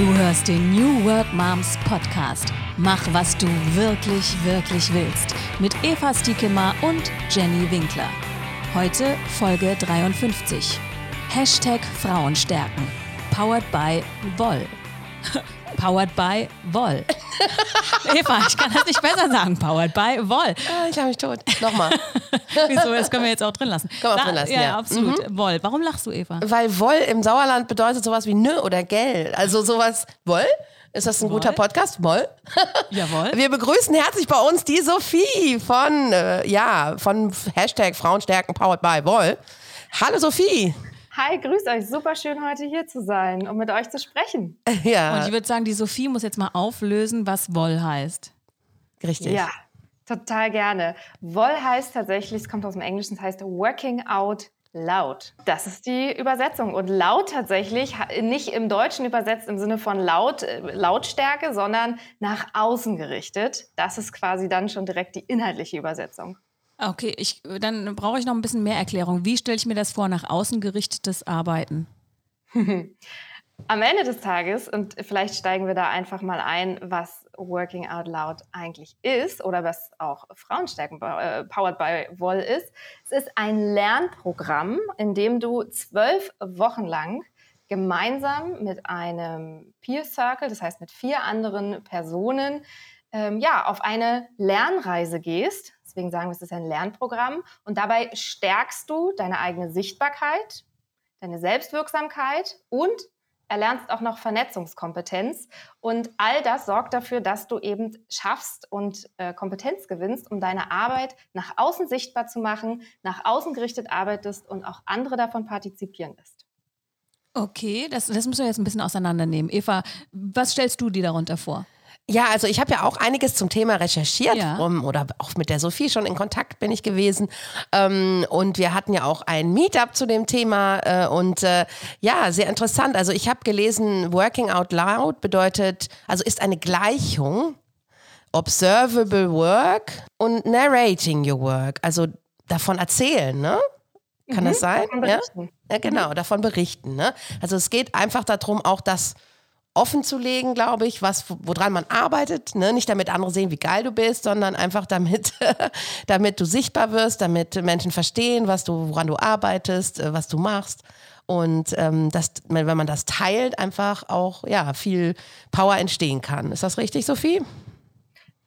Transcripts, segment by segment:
Du hörst den New Work Moms Podcast. Mach, was du wirklich, wirklich willst. Mit Eva Stiekemar und Jenny Winkler. Heute Folge 53. Hashtag Frauenstärken. Powered by Woll. Powered by Woll. Eva, ich kann das nicht besser sagen. Powered by Woll. Ah, ich habe mich tot. Nochmal. Wieso? Das können wir jetzt auch drin lassen. Können wir auch drin lassen, ja. ja. absolut. Woll. Warum lachst du, Eva? Weil Woll im Sauerland bedeutet sowas wie nö oder gell. Also sowas. Woll? Ist das ein Woll? guter Podcast? Woll? Jawohl. Wir begrüßen herzlich bei uns die Sophie von, äh, ja, von Hashtag Frauenstärken Powered by Woll. Hallo Sophie. Hi, grüß euch. Super schön, heute hier zu sein und mit euch zu sprechen. Und Ja, ich würde sagen, die Sophie muss jetzt mal auflösen, was Woll heißt. richtig. Ja, total gerne. Woll heißt tatsächlich, es kommt aus dem Englischen, es heißt Working Out Loud. Das ist die Übersetzung. Und laut tatsächlich, nicht im Deutschen übersetzt im Sinne von laut, äh, Lautstärke, sondern nach außen gerichtet. Das ist quasi dann schon direkt die inhaltliche Übersetzung. Okay, ich, dann brauche ich noch ein bisschen mehr Erklärung. Wie stelle ich mir das vor, nach außen gerichtetes Arbeiten? Am Ende des Tages, und vielleicht steigen wir da einfach mal ein, was Working Out Loud eigentlich ist oder was auch Frauenstärken äh, Powered by Woll ist. Es ist ein Lernprogramm, in dem du zwölf Wochen lang gemeinsam mit einem Peer Circle, das heißt mit vier anderen Personen, ähm, ja, auf eine Lernreise gehst. Deswegen sagen wir, es ist ein Lernprogramm. Und dabei stärkst du deine eigene Sichtbarkeit, deine Selbstwirksamkeit und erlernst auch noch Vernetzungskompetenz. Und all das sorgt dafür, dass du eben schaffst und äh, Kompetenz gewinnst, um deine Arbeit nach außen sichtbar zu machen, nach außen gerichtet arbeitest und auch andere davon partizipieren lässt. Okay, das, das müssen wir jetzt ein bisschen auseinandernehmen. Eva, was stellst du dir darunter vor? Ja, also ich habe ja auch einiges zum Thema recherchiert Ja. um, oder auch mit der Sophie schon in Kontakt bin ich gewesen. Ähm, und wir hatten ja auch ein Meetup zu dem Thema äh, und äh, ja, sehr interessant. Also ich habe gelesen, Working Out Loud bedeutet, also ist eine Gleichung, Observable Work und Narrating Your Work, also davon erzählen, ne? Kann das sein? Ja? ja, genau, davon berichten. Ne? Also es geht einfach darum, auch das offen zu legen, glaube ich, was, woran man arbeitet. Ne? Nicht damit andere sehen, wie geil du bist, sondern einfach damit, damit du sichtbar wirst, damit Menschen verstehen, was du, woran du arbeitest, äh, was du machst. Und ähm, dass, wenn man das teilt, einfach auch ja, viel Power entstehen kann. Ist das richtig, Sophie?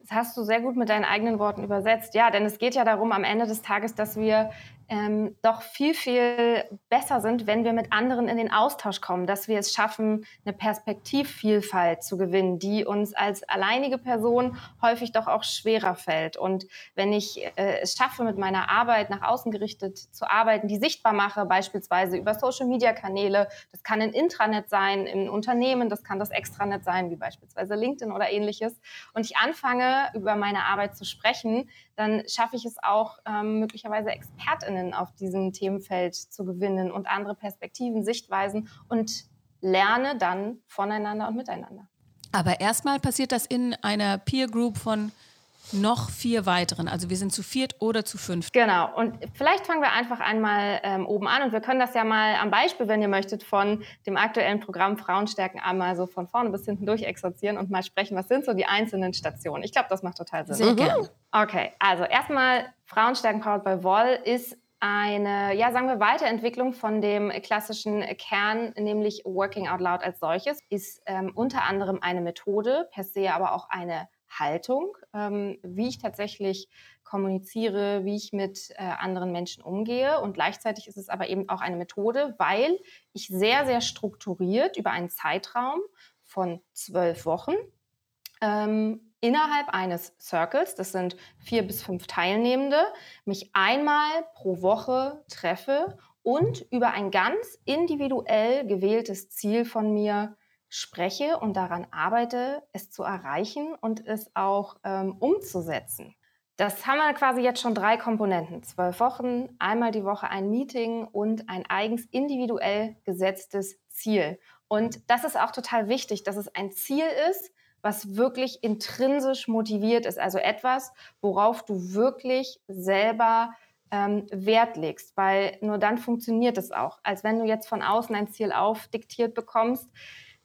Das hast du sehr gut mit deinen eigenen Worten übersetzt. Ja, denn es geht ja darum am Ende des Tages, dass wir ähm, doch viel, viel besser sind, wenn wir mit anderen in den Austausch kommen, dass wir es schaffen, eine Perspektivvielfalt zu gewinnen, die uns als alleinige Person häufig doch auch schwerer fällt. Und wenn ich äh, es schaffe, mit meiner Arbeit nach außen gerichtet zu arbeiten, die sichtbar mache, beispielsweise über Social-Media-Kanäle, das kann ein Intranet sein, im Unternehmen, das kann das Extranet sein, wie beispielsweise LinkedIn oder ähnliches, und ich anfange, über meine Arbeit zu sprechen, dann schaffe ich es auch, ähm, möglicherweise ExpertInnen auf diesem Themenfeld zu gewinnen und andere Perspektiven, Sichtweisen und lerne dann voneinander und miteinander. Aber erstmal passiert das in einer Peer Group von noch vier weiteren. Also wir sind zu viert oder zu fünft. Genau. Und vielleicht fangen wir einfach einmal ähm, oben an und wir können das ja mal am Beispiel, wenn ihr möchtet, von dem aktuellen Programm Frauenstärken einmal so von vorne bis hinten durchexerzieren und mal sprechen, was sind so die einzelnen Stationen. Ich glaube, das macht total Sinn. Sehr gerne. Okay, also erstmal Frauenstärken Powered by Woll ist eine, ja, sagen wir, Weiterentwicklung von dem klassischen Kern, nämlich Working Out Loud als solches, ist ähm, unter anderem eine Methode, per se aber auch eine Haltung, ähm, wie ich tatsächlich kommuniziere, wie ich mit äh, anderen Menschen umgehe. Und gleichzeitig ist es aber eben auch eine Methode, weil ich sehr, sehr strukturiert über einen Zeitraum von zwölf Wochen ähm, innerhalb eines Circles, das sind vier bis fünf Teilnehmende, mich einmal pro Woche treffe und über ein ganz individuell gewähltes Ziel von mir spreche und daran arbeite, es zu erreichen und es auch ähm, umzusetzen. Das haben wir quasi jetzt schon drei Komponenten. Zwölf Wochen, einmal die Woche ein Meeting und ein eigens individuell gesetztes Ziel. Und das ist auch total wichtig, dass es ein Ziel ist, was wirklich intrinsisch motiviert ist. Also etwas, worauf du wirklich selber ähm, Wert legst, weil nur dann funktioniert es auch. Als wenn du jetzt von außen ein Ziel aufdiktiert bekommst,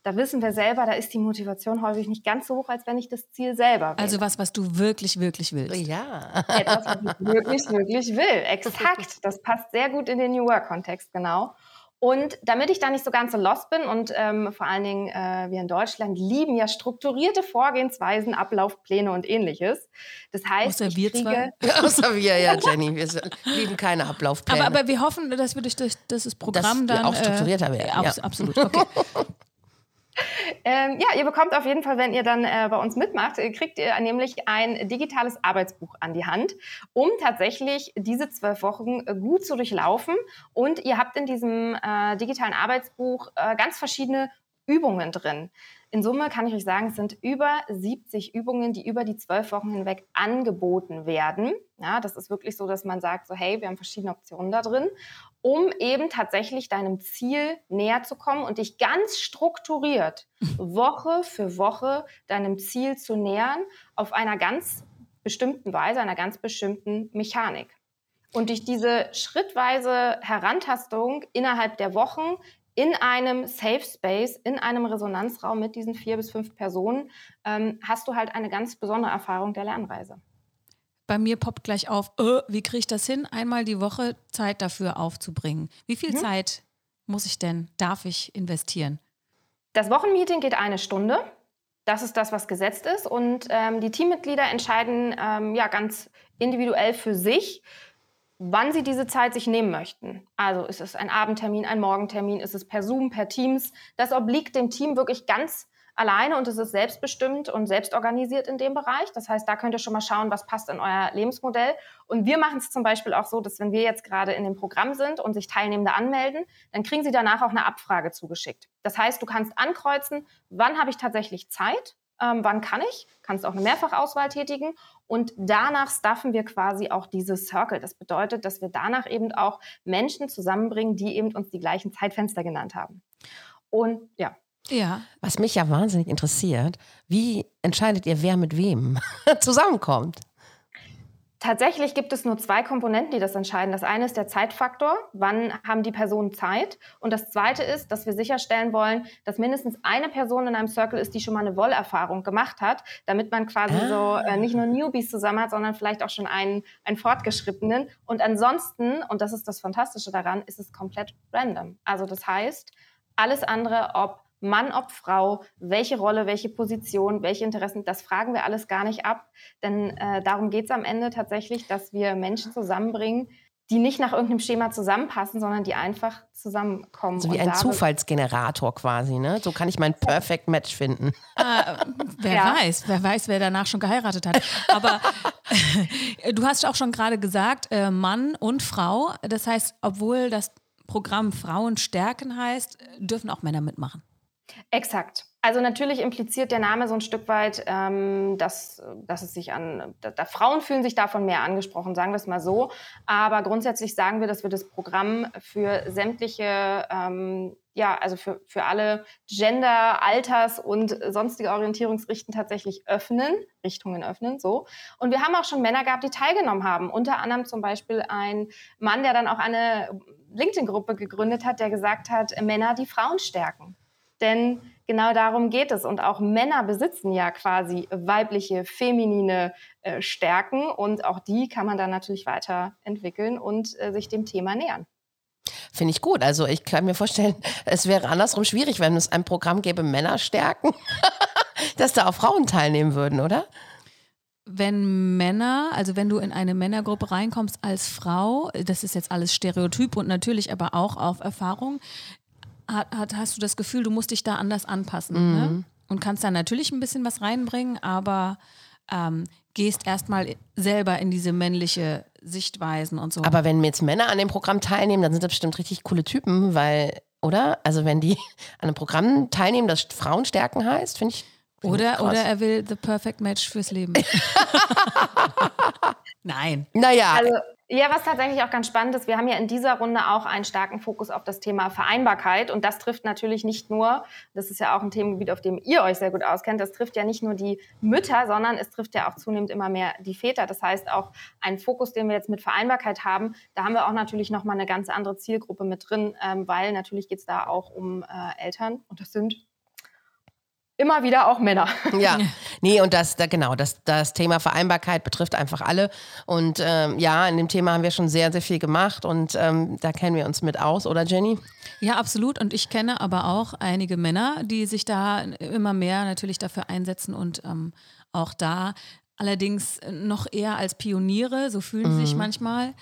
da wissen wir selber, da ist die Motivation häufig nicht ganz so hoch, als wenn ich das Ziel selber will. Also was, was du wirklich, wirklich willst. Ja. Etwas, was ich wirklich, wirklich will. Exakt. Das passt sehr gut in den New Work-Kontext, genau. Und damit ich da nicht so ganz so lost bin und ähm, vor allen Dingen äh, wir in Deutschland lieben ja strukturierte Vorgehensweisen, Ablaufpläne und ähnliches. Das heißt, Außer wir kriege, zwei. Außer wir, ja, Jenny. Wir lieben keine Ablaufpläne. Aber, aber wir hoffen, dass wir durch, durch das Programm Dass wir dann auch strukturierter werden, Äh, abs- ja. Absolut. Okay. Ähm, ja, ihr bekommt auf jeden Fall, wenn ihr dann äh, bei uns mitmacht, äh, kriegt ihr nämlich ein digitales Arbeitsbuch an die Hand, um tatsächlich diese zwölf Wochen äh, gut zu durchlaufen. Und ihr habt in diesem äh, digitalen Arbeitsbuch äh, ganz verschiedene Übungen drin. In Summe kann ich euch sagen, es sind über 70 Übungen, die über die zwölf Wochen hinweg angeboten werden. Ja, das ist wirklich so, dass man sagt, so hey, wir haben verschiedene Optionen da drin, um eben tatsächlich deinem Ziel näher zu kommen und dich ganz strukturiert Woche für Woche deinem Ziel zu nähern auf einer ganz bestimmten Weise, einer ganz bestimmten Mechanik. Und durch diese schrittweise Herantastung innerhalb der Wochen in einem Safe Space, in einem Resonanzraum mit diesen vier bis fünf Personen, ähm, hast du halt eine ganz besondere Erfahrung der Lernreise. Bei mir poppt gleich auf, äh, wie kriege ich das hin, einmal die Woche Zeit dafür aufzubringen? Wie viel Mhm. Zeit muss ich denn, darf ich investieren? Das Wochenmeeting geht eine Stunde. Das ist das, was gesetzt ist. Und ähm, die Teammitglieder entscheiden ähm, ja ganz individuell für sich, wann sie diese Zeit sich nehmen möchten. Also ist es ein Abendtermin, ein Morgentermin, ist es per Zoom, per Teams. Das obliegt dem Team wirklich ganz alleine und es ist selbstbestimmt und selbstorganisiert in dem Bereich. Das heißt, da könnt ihr schon mal schauen, was passt in euer Lebensmodell. Und wir machen es zum Beispiel auch so, dass wenn wir jetzt gerade in dem Programm sind und sich Teilnehmende anmelden, dann kriegen sie danach auch eine Abfrage zugeschickt. Das heißt, du kannst ankreuzen, wann habe ich tatsächlich Zeit, ähm, wann kann ich, kannst auch eine Mehrfachauswahl tätigen und danach staffen wir quasi auch dieses Circle. Das bedeutet, dass wir danach eben auch Menschen zusammenbringen, die eben uns die gleichen Zeitfenster genannt haben. Und ja, Ja, Was mich ja wahnsinnig interessiert, wie entscheidet ihr, wer mit wem zusammenkommt? Tatsächlich gibt es nur zwei Komponenten, die das entscheiden. Das eine ist der Zeitfaktor, wann haben die Personen Zeit. Und das zweite ist, dass wir sicherstellen wollen, dass mindestens eine Person in einem Circle ist, die schon mal eine Wollerfahrung gemacht hat, damit man quasi Ah. so äh, nicht nur Newbies zusammen hat, sondern vielleicht auch schon einen, einen Fortgeschrittenen. Und ansonsten, und das ist das Fantastische daran, ist es komplett random. Also das heißt, alles andere, ob Mann, ob Frau, welche Rolle, welche Position, welche Interessen, das fragen wir alles gar nicht ab. Denn äh, darum geht es am Ende tatsächlich, dass wir Menschen zusammenbringen, die nicht nach irgendeinem Schema zusammenpassen, sondern die einfach zusammenkommen. So wie ein Zufallsgenerator quasi, ne? So kann ich mein Perfect Match finden. wer Ja. weiß, wer weiß, wer danach schon geheiratet hat. Aber du hast auch schon gerade gesagt, äh, Mann und Frau. Das heißt, obwohl das Programm Frauen stärken heißt, dürfen auch Männer mitmachen. Exakt. Also natürlich impliziert der Name so ein Stück weit, ähm, dass, dass es sich an, da, da Frauen fühlen sich davon mehr angesprochen, sagen wir es mal so. Aber grundsätzlich sagen wir, dass wir das Programm für sämtliche, ähm, ja, also für, für alle Gender, Alters und sonstige Orientierungsrichten tatsächlich öffnen, Richtungen öffnen, so. Und wir haben auch schon Männer gehabt, die teilgenommen haben. Unter anderem zum Beispiel ein Mann, der dann auch eine LinkedIn-Gruppe gegründet hat, der gesagt hat, Männer, die Frauen stärken. Denn genau darum geht es. Und auch Männer besitzen ja quasi weibliche, feminine äh, Stärken. Und auch die kann man dann natürlich weiterentwickeln und äh, sich dem Thema nähern. Finde ich gut. Also ich kann mir vorstellen, es wäre andersrum schwierig, wenn es ein Programm gäbe, Männer stärken, dass da auch Frauen teilnehmen würden, oder? Wenn Männer, also wenn du in eine Männergruppe reinkommst als Frau, das ist jetzt alles Stereotyp und natürlich aber auch auf Erfahrung, hat, hat, hast du das Gefühl, du musst dich da anders anpassen. Ne? Und kannst da natürlich ein bisschen was reinbringen, aber ähm, gehst erstmal selber in diese männliche Sichtweisen und so. Aber wenn jetzt Männer an dem Programm teilnehmen, dann sind das bestimmt richtig coole Typen, weil, oder? Also wenn die an einem Programm teilnehmen, das Frauen stärken heißt, finde ich. find oder, krass. oder er will the perfect match fürs Leben. Nein. Naja, Also, ja, was tatsächlich auch ganz spannend ist, wir haben ja in dieser Runde auch einen starken Fokus auf das Thema Vereinbarkeit. Und das trifft natürlich nicht nur, das ist ja auch ein Themengebiet, auf dem ihr euch sehr gut auskennt, das trifft ja nicht nur die Mütter, sondern es trifft ja auch zunehmend immer mehr die Väter. Das heißt, auch ein Fokus, den wir jetzt mit Vereinbarkeit haben, da haben wir auch natürlich nochmal eine ganz andere Zielgruppe mit drin, ähm, weil natürlich geht es da auch um äh, Eltern. Und das sind immer wieder auch Männer. Ja, nee, und das, da, genau, das, das Thema Vereinbarkeit betrifft einfach alle. Und ähm, ja, in dem Thema haben wir schon sehr, sehr viel gemacht und ähm, da kennen wir uns mit aus, oder Jenny? Ja, absolut. Und ich kenne aber auch einige Männer, die sich da immer mehr natürlich dafür einsetzen und ähm, auch da allerdings noch eher als Pioniere, so fühlen sie sich mhm. manchmal,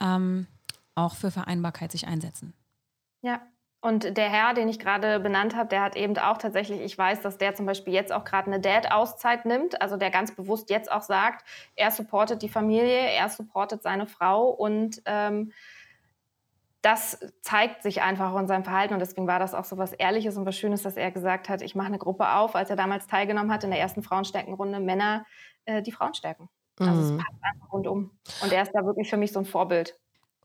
ähm, auch für Vereinbarkeit sich einsetzen. Ja, und der Herr, den ich gerade benannt habe, der hat eben auch tatsächlich, ich weiß, dass der zum Beispiel jetzt auch gerade eine Dad-Auszeit nimmt, also der ganz bewusst jetzt auch sagt, er supportet die Familie, er supportet seine Frau und ähm, das zeigt sich einfach in seinem Verhalten und deswegen war das auch so was Ehrliches und was Schönes, dass er gesagt hat, ich mache eine Gruppe auf, als er damals teilgenommen hat in der ersten Frauenstärkenrunde, Männer, äh, die Frauen stärken. Also mhm. es passt einfach rundum. Und er ist da wirklich für mich so ein Vorbild.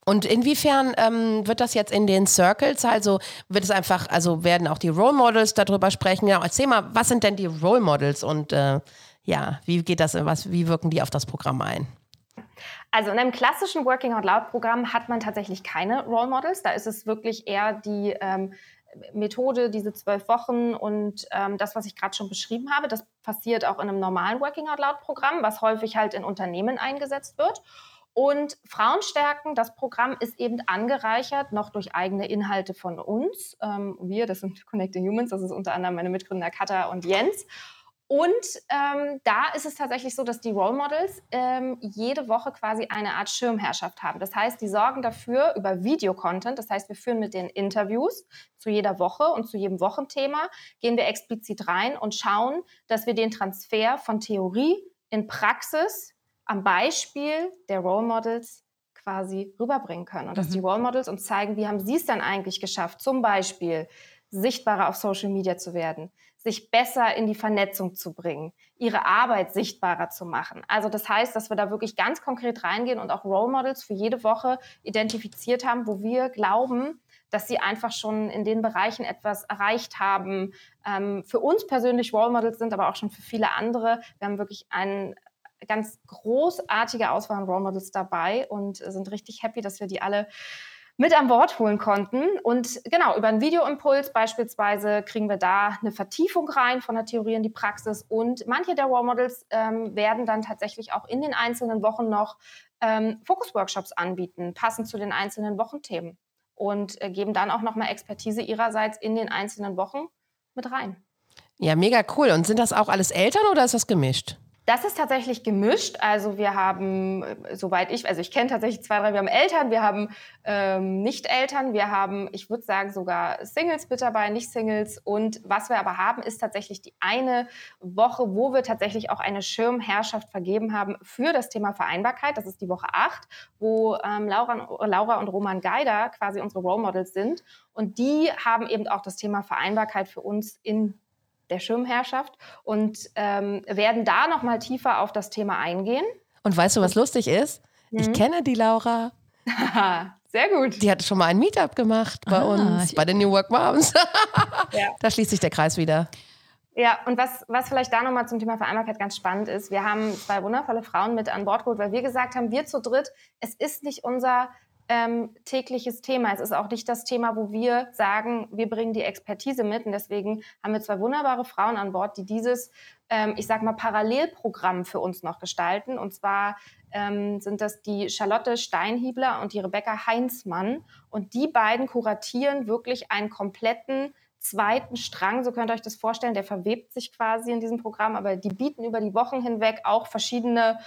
Und inwiefern ähm, wird das jetzt in den Circles? Also wird es einfach, also werden auch die Role Models darüber sprechen? Ja, erzähl mal, was sind denn die Role Models und äh, ja, wie geht das, was, wie wirken die auf das Programm ein? Also in einem klassischen Working Out Loud Programm hat man tatsächlich keine Role Models. Da ist es wirklich eher die ähm, Methode, diese zwölf Wochen und ähm, das, was ich gerade schon beschrieben habe, das passiert auch in einem normalen Working Out Loud Programm, was häufig halt in Unternehmen eingesetzt wird. Und Frauenstärken, das Programm ist eben angereichert noch durch eigene Inhalte von uns. Ähm, wir, das sind Connecting Humans, das ist unter anderem meine Mitgründer Katha und Jens. Und ähm, da ist es tatsächlich so, dass die Role Models ähm, jede Woche quasi eine Art Schirmherrschaft haben. Das heißt, die sorgen dafür über Videocontent. Das heißt, wir führen mit den Interviews zu jeder Woche und zu jedem Wochenthema, gehen wir explizit rein und schauen, dass wir den Transfer von Theorie in Praxis am Beispiel der Role Models quasi rüberbringen können. Und dass mhm. die Role Models uns zeigen, wie haben sie es dann eigentlich geschafft, zum Beispiel sichtbarer auf Social Media zu werden, sich besser in die Vernetzung zu bringen, ihre Arbeit sichtbarer zu machen. Also das heißt, dass wir da wirklich ganz konkret reingehen und auch Role Models für jede Woche identifiziert haben, wo wir glauben, dass sie einfach schon in den Bereichen etwas erreicht haben. Ähm, für uns persönlich Role Models sind, aber auch schon für viele andere. Wir haben wirklich einen ganz großartige Auswahl an Role Models dabei und sind richtig happy, dass wir die alle mit an Bord holen konnten. Und genau, über einen Videoimpuls beispielsweise kriegen wir da eine Vertiefung rein von der Theorie in die Praxis. Und manche der Role Models ähm, werden dann tatsächlich auch in den einzelnen Wochen noch ähm, Fokus-Workshops anbieten, passend zu den einzelnen Wochenthemen. Und äh, geben dann auch nochmal Expertise ihrerseits in den einzelnen Wochen mit rein. Ja, mega cool. Und sind das auch alles Eltern oder ist das gemischt? Das ist tatsächlich gemischt. Also wir haben, äh, soweit ich, also ich kenne tatsächlich zwei, drei, wir haben Eltern, wir haben ähm, Nicht-Eltern, wir haben, ich würde sagen, sogar Singles mit dabei, Nicht-Singles. Und was wir aber haben, ist tatsächlich die eine Woche, wo wir tatsächlich auch eine Schirmherrschaft vergeben haben für das Thema Vereinbarkeit. Das ist die Woche 8, wo ähm, Laura, Laura und Roman Geider quasi unsere Role Models sind. Und die haben eben auch das Thema Vereinbarkeit für uns in der Schirmherrschaft und ähm, werden da noch mal tiefer auf das Thema eingehen. Und weißt du, was lustig ist? Mhm. Ich kenne die Laura. Sehr gut. Die hat schon mal ein Meetup gemacht bei ah, uns, bei den New Work Moms. ja. Da schließt sich der Kreis wieder. Ja, und was, was vielleicht da nochmal zum Thema Vereinbarkeit ganz spannend ist, wir haben zwei wundervolle Frauen mit an Bord geholt, weil wir gesagt haben, wir zu dritt, es ist nicht unser ähm, tägliches Thema. Es ist auch nicht das Thema, wo wir sagen, wir bringen die Expertise mit. Und deswegen haben wir zwei wunderbare Frauen an Bord, die dieses, ähm, ich sag mal, Parallelprogramm für uns noch gestalten. Und zwar ähm, sind das die Charlotte Steinhiebler und die Rebecca Heinzmann. Und die beiden kuratieren wirklich einen kompletten zweiten Strang, so könnt ihr euch das vorstellen, der verwebt sich quasi in diesem Programm, aber die bieten über die Wochen hinweg auch verschiedene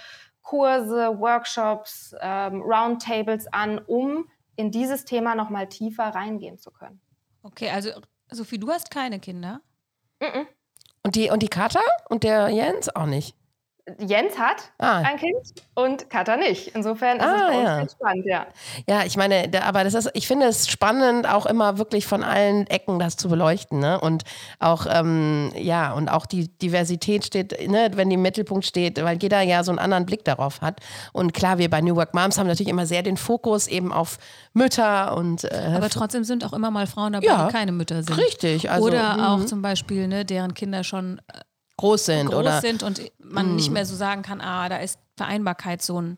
Kurse, Workshops, ähm, Roundtables an, um in dieses Thema nochmal tiefer reingehen zu können. Okay, also Sophie, du hast keine Kinder? Mm -mm. Und die, und die Kata und der Jens auch nicht? Jens hat ah. ein Kind und Katha nicht. Insofern ist ah, es ja. ganz spannend, ja. Ja, ich meine, da, aber das ist, ich finde es spannend, auch immer wirklich von allen Ecken das zu beleuchten. Ne? Und auch, ähm, ja, und auch die Diversität steht, ne, wenn die im Mittelpunkt steht, weil jeder ja so einen anderen Blick darauf hat. Und klar, wir bei New Work Moms haben natürlich immer sehr den Fokus eben auf Mütter und. Äh, aber trotzdem sind auch immer mal Frauen dabei, ja, die keine Mütter sind. Richtig. Also, Oder auch mhm. zum Beispiel, ne, deren Kinder schon äh, groß sind groß oder sind und man mm. nicht mehr so sagen kann, ah, da ist Vereinbarkeit so ein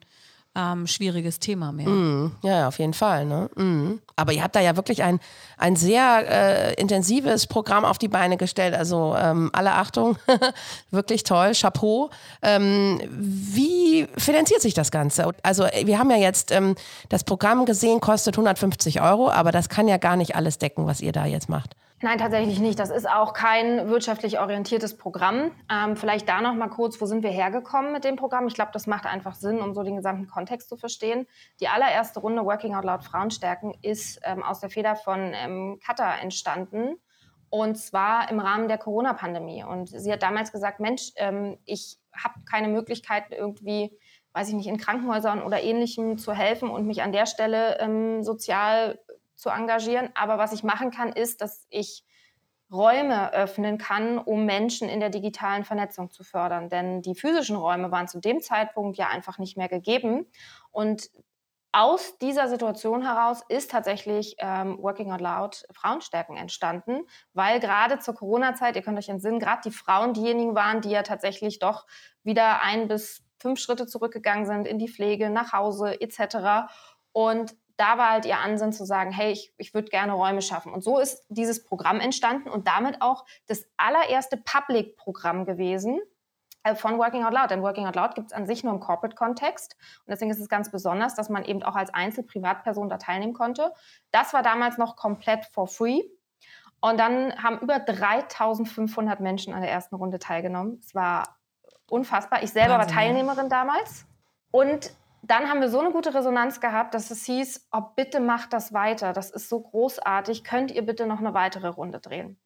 ähm, schwieriges Thema mehr. Mm, ja, auf jeden Fall. Ne? Mm. Aber ihr habt da ja wirklich ein, ein sehr äh, intensives Programm auf die Beine gestellt. Also ähm, alle Achtung, wirklich toll, Chapeau. Ähm, wie finanziert sich das Ganze? Also wir haben ja jetzt ähm, das Programm gesehen, kostet 150 Euro, aber das kann ja gar nicht alles decken, was ihr da jetzt macht. Nein, tatsächlich nicht. Das ist auch kein wirtschaftlich orientiertes Programm. Ähm, vielleicht da noch mal kurz, wo sind wir hergekommen mit dem Programm? Ich glaube, das macht einfach Sinn, um so den gesamten Kontext zu verstehen. Die allererste Runde Working Out Loud Frauen stärken ist ähm, aus der Feder von ähm, Katha entstanden. Und zwar im Rahmen der Corona-Pandemie. Und sie hat damals gesagt, Mensch, ähm, ich habe keine Möglichkeit irgendwie weiß ich nicht, in Krankenhäusern oder ähnlichem zu helfen und mich an der Stelle ähm, sozial zu engagieren. Aber was ich machen kann, ist, dass ich Räume öffnen kann, um Menschen in der digitalen Vernetzung zu fördern. Denn die physischen Räume waren zu dem Zeitpunkt ja einfach nicht mehr gegeben. Und aus dieser Situation heraus ist tatsächlich ähm, Working Out Loud Frauenstärken entstanden, weil gerade zur Corona-Zeit, ihr könnt euch entsinnen, gerade die Frauen diejenigen waren, die ja tatsächlich doch wieder ein bis fünf Schritte zurückgegangen sind in die Pflege, nach Hause etc. Und da war halt ihr Ansinn zu sagen, hey, ich, ich würde gerne Räume schaffen. Und so ist dieses Programm entstanden und damit auch das allererste Public-Programm gewesen äh, von Working Out Loud. Denn Working Out Loud gibt es an sich nur im Corporate-Kontext. Und deswegen ist es ganz besonders, dass man eben auch als Einzel-Privatperson da teilnehmen konnte. Das war damals noch komplett for free. Und dann haben über 3500 Menschen an der ersten Runde teilgenommen. Es war unfassbar. Ich selber Wahnsinn. war Teilnehmerin damals. Und dann haben wir so eine gute Resonanz gehabt, dass es hieß, oh, bitte macht das weiter. Das ist so großartig. Könnt ihr bitte noch eine weitere Runde drehen?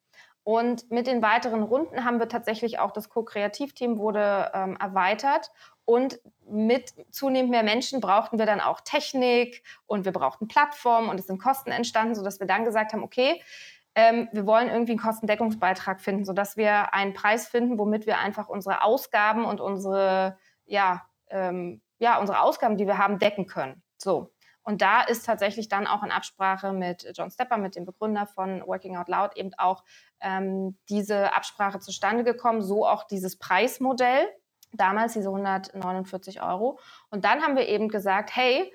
Und mit den weiteren Runden haben wir tatsächlich auch das Co-Kreativteam wurde ähm, erweitert. Und mit zunehmend mehr Menschen brauchten wir dann auch Technik und wir brauchten Plattformen und es sind Kosten entstanden, sodass wir dann gesagt haben, okay, ähm, wir wollen irgendwie einen Kostendeckungsbeitrag finden, sodass wir einen Preis finden, womit wir einfach unsere Ausgaben und unsere ja, ähm, ja, unsere Ausgaben, die wir haben, decken können. So. Und da ist tatsächlich dann auch in Absprache mit John Stepper, mit dem Begründer von Working Out Loud, eben auch ähm, diese Absprache zustande gekommen, so auch dieses Preismodell, damals diese 149 Euro. Und dann haben wir eben gesagt, hey,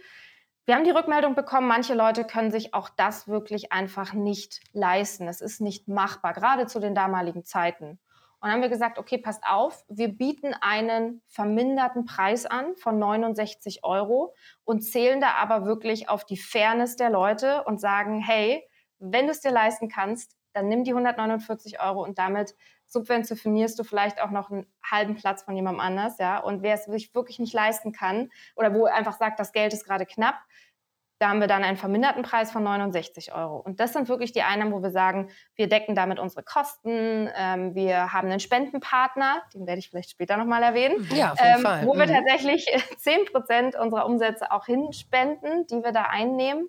wir haben die Rückmeldung bekommen, manche Leute können sich auch das wirklich einfach nicht leisten. Es ist nicht machbar, gerade zu den damaligen Zeiten. Und haben wir gesagt, okay, passt auf, wir bieten einen verminderten Preis an von 69 Euro und zählen da aber wirklich auf die Fairness der Leute und sagen, hey, wenn du es dir leisten kannst, dann nimm die 149 Euro und damit subventionierst du vielleicht auch noch einen halben Platz von jemandem anders, ja. Und wer es sich wirklich nicht leisten kann oder wo einfach sagt, das Geld ist gerade knapp, da haben wir dann einen verminderten Preis von 69 Euro. Und das sind wirklich die Einnahmen, wo wir sagen, wir decken damit unsere Kosten. Ähm, wir haben einen Spendenpartner, den werde ich vielleicht später nochmal erwähnen. Ja, auf jeden ähm, Fall. Wo wir mhm. tatsächlich 10 Prozent unserer Umsätze auch hinspenden, die wir da einnehmen.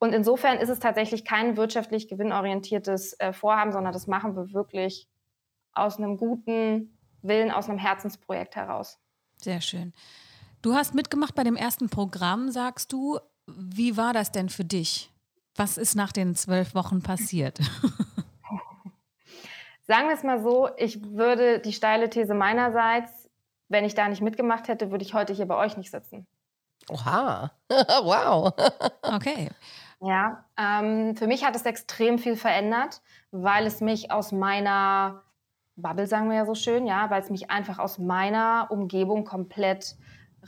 Und insofern ist es tatsächlich kein wirtschaftlich gewinnorientiertes äh, Vorhaben, sondern das machen wir wirklich aus einem guten Willen, aus einem Herzensprojekt heraus. Sehr schön. Du hast mitgemacht bei dem ersten Programm, sagst du. Wie war das denn für dich? Was ist nach den zwölf Wochen passiert? Sagen wir es mal so, ich würde die steile These meinerseits, wenn ich da nicht mitgemacht hätte, würde ich heute hier bei euch nicht sitzen. Oha, wow. okay. Ja, ähm, für mich hat es extrem viel verändert, weil es mich aus meiner Bubble, sagen wir ja so schön, ja, weil es mich einfach aus meiner Umgebung komplett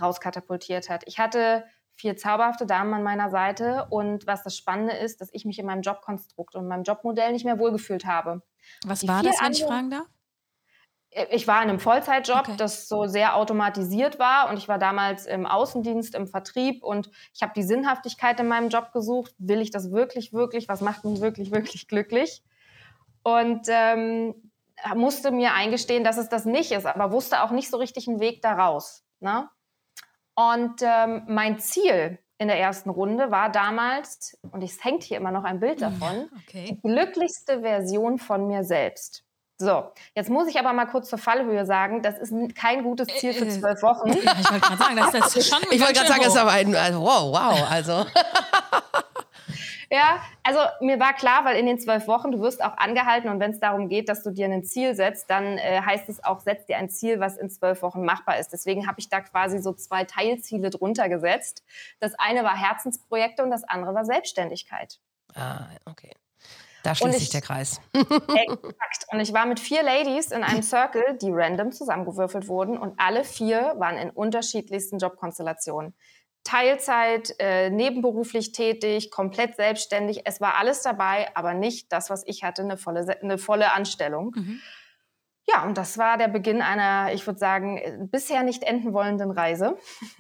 rauskatapultiert hat. Ich hatte vier zauberhafte Damen an meiner Seite. Und was das Spannende ist, dass ich mich in meinem Jobkonstrukt und meinem Jobmodell nicht mehr wohlgefühlt habe. Was Die war das, wenn ich fragen darf? Äh, ich war in einem Vollzeitjob, okay. das so sehr automatisiert war und ich war damals im Außendienst, im Vertrieb und ich habe die Sinnhaftigkeit in meinem Job gesucht. Will ich das wirklich, wirklich? Was macht mich wirklich, wirklich glücklich? Und ähm, musste mir eingestehen, dass es das nicht ist, aber wusste auch nicht so richtig einen Weg daraus. Ne? Und ähm, mein Ziel in der ersten Runde war damals, und es hängt hier immer noch ein Bild davon, okay. die glücklichste Version von mir selbst. So, jetzt muss ich aber mal kurz zur Fallhöhe sagen, das ist kein gutes Ziel für äh, zwölf Wochen. Ja, ich wollte gerade sagen, das ist schon Ich wollte gerade sagen, das ist aber ein, also, wow, wow, also. Ja, also mir war klar, weil in den zwölf Wochen, du wirst auch angehalten und wenn es darum geht, dass du dir ein Ziel setzt, dann äh, heißt es auch, setz dir ein Ziel, was in zwölf Wochen machbar ist. Deswegen habe ich da quasi so zwei Teilziele drunter gesetzt. Das eine war Herzensprojekte und das andere war Selbstständigkeit. Ah, okay. Da schließt sich der Kreis. Exakt. Und ich war mit vier Ladies in einem Circle, die random zusammengewürfelt wurden und alle vier waren in unterschiedlichsten Jobkonstellationen. Teilzeit, äh, nebenberuflich tätig, komplett selbstständig. Es war alles dabei, aber nicht das, was ich hatte, eine volle, eine volle Anstellung. Mhm. Ja, und das war der Beginn einer, ich würde sagen, äh, bisher nicht enden wollenden Reise.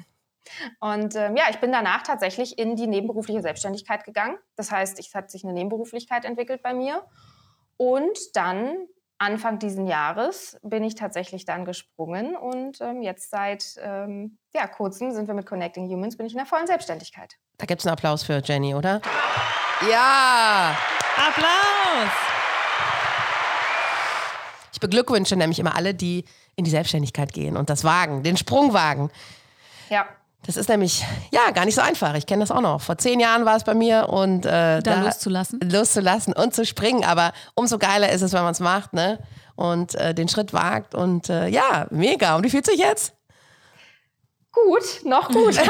Und ähm, ja, ich bin danach tatsächlich in die nebenberufliche Selbstständigkeit gegangen. Das heißt, es hat sich eine Nebenberuflichkeit entwickelt bei mir. Und dann Anfang diesen Jahres bin ich tatsächlich dann gesprungen und ähm, jetzt seit ähm, ja, kurzem sind wir mit Connecting Humans, bin ich in der vollen Selbstständigkeit. Da gibt es einen Applaus für Jenny, oder? Ja! Applaus! Ich beglückwünsche nämlich immer alle, die in die Selbstständigkeit gehen und das wagen, den Sprung wagen. Ja. Das ist nämlich, ja, gar nicht so einfach. Ich kenne das auch noch. Vor zehn Jahren war es bei mir und äh, da, da loszulassen. Loszulassen und zu springen. Aber umso geiler ist es, wenn man es macht, ne? Und äh, den Schritt wagt. Und äh, ja, mega. Und wie fühlt sich jetzt? Gut, noch gut. also